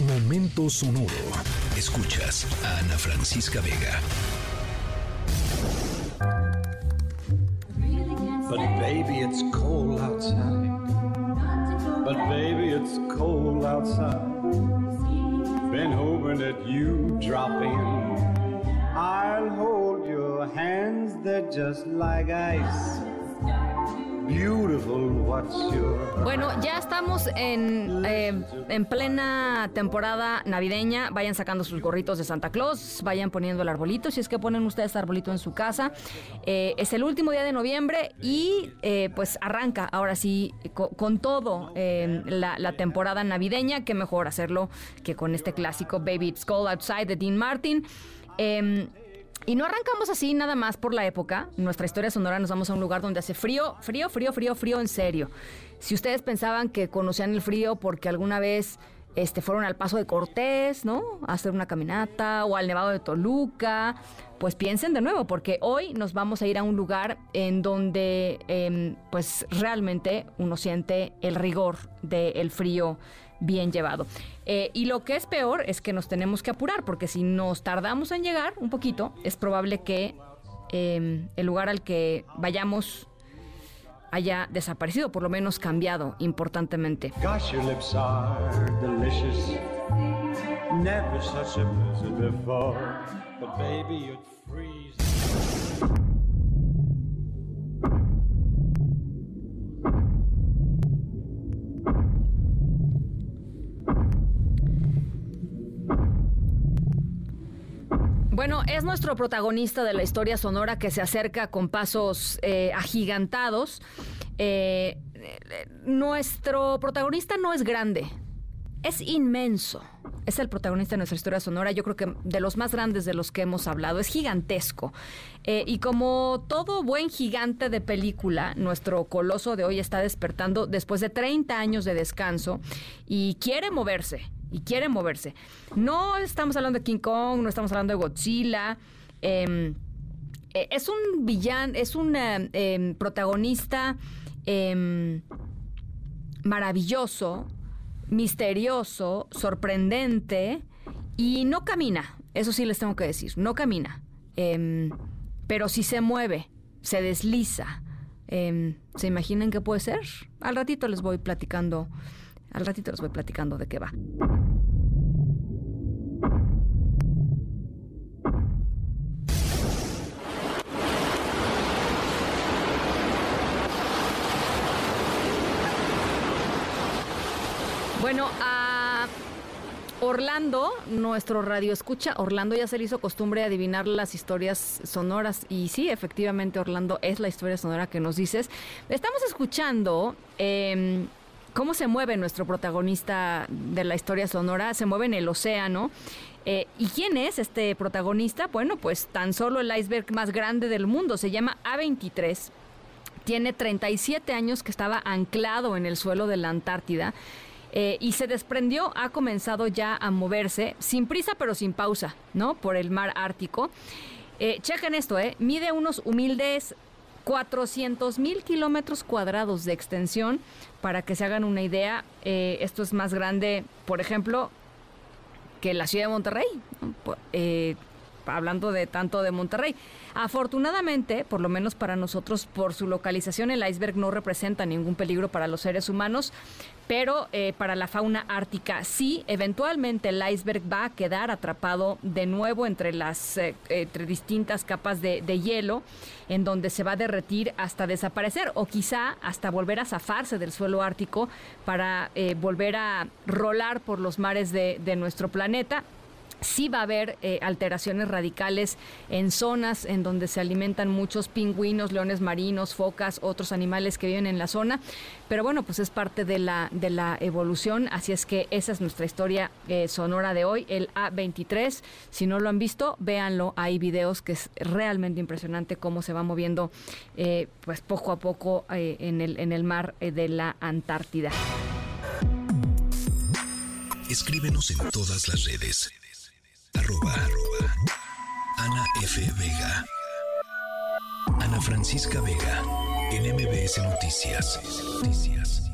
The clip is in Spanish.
Momento sonoro. Escuchas a Ana Francisca Vega. But baby, it's cold outside. But baby, it's cold outside. Been hoping that you drop in. I'll hold your hands, they're just like ice. Bueno, ya estamos en, eh, en plena temporada navideña. Vayan sacando sus gorritos de Santa Claus, vayan poniendo el arbolito, si es que ponen ustedes arbolito en su casa. Eh, es el último día de noviembre y eh, pues arranca ahora sí con, todo la, la, temporada navideña. Qué mejor hacerlo que con este clásico Baby It's Cold Outside de Dean Martin. Y no arrancamos así nada más por la época. Nuestra historia sonora nos vamos a un lugar donde hace frío, frío, frío, frío, frío en serio. Si ustedes pensaban que conocían el frío porque alguna vez este, fueron al Paso de Cortés, ¿no? A hacer una caminata o al Nevado de Toluca, pues piensen de nuevo, porque hoy nos vamos a ir a un lugar en donde, em, pues realmente uno siente el rigor del frío bien llevado. Eh, y lo que es peor es que nos tenemos que apurar, porque si nos tardamos en llegar un poquito, es probable que em, el lugar al que vayamos haya desaparecido, por lo menos cambiado importantemente. Bueno, es nuestro protagonista de la historia sonora que se acerca con pasos eh, agigantados. Eh, nuestro protagonista no es grande, es inmenso. Es el protagonista de nuestra historia sonora, yo creo que de los más grandes de los que hemos hablado. Es gigantesco. Eh, y como todo buen gigante de película, nuestro coloso de hoy está despertando después de 30 años de descanso y quiere moverse y quiere moverse. No estamos hablando de King Kong, no estamos hablando de Godzilla. Em, eh, es un villano, es un em, em, protagonista maravilloso, misterioso, sorprendente y no camina. Eso sí les tengo que decir, no camina. pero sí se mueve, se desliza. ¿Se imaginan qué puede ser? Al ratito les voy platicando al ratito les voy platicando de qué va. Bueno, a Orlando, nuestro radio escucha, Orlando ya se le hizo costumbre adivinar las historias sonoras y sí, efectivamente Orlando es la historia sonora que nos dices. Estamos escuchando eh, cómo se mueve nuestro protagonista de la historia sonora, se mueve en el océano. Eh, ¿Y quién es este protagonista? Bueno, pues tan solo el iceberg más grande del mundo, se llama A23. Tiene 37 años que estaba anclado en el suelo de la Antártida. Eh, y se desprendió, ha comenzado ya a moverse, sin prisa pero sin pausa, ¿no? Por el mar Ártico. Eh, chequen esto, ¿eh? Mide unos humildes 400 mil kilómetros cuadrados de extensión. Para que se hagan una idea, eh, esto es más grande, por ejemplo, que la ciudad de Monterrey. Hablando de tanto de Monterrey. Afortunadamente, por lo menos para nosotros, por su localización, el iceberg no representa ningún peligro para los seres humanos, pero eh, para la fauna ártica sí, eventualmente el iceberg va a quedar atrapado de nuevo entre las eh, entre distintas capas de, hielo, en donde se va a derretir hasta desaparecer o quizá hasta volver a zafarse del suelo ártico para eh, volver a rolar por los mares de, de nuestro planeta sí va a haber eh, alteraciones radicales en zonas en donde se alimentan muchos pingüinos, leones marinos, focas, otros animales que viven en la zona. Pero bueno, pues es parte de la, de la evolución. Así es que esa es nuestra historia eh, sonora de hoy, el A23. Si no lo han visto, véanlo. Hay videos que es realmente impresionante cómo se va moviendo eh, pues poco a poco en, el, en el mar de la Antártida. Escríbenos en todas las redes arroba, Ana F. Vega. Ana Francisca Vega, en MBS Noticias. Noticias.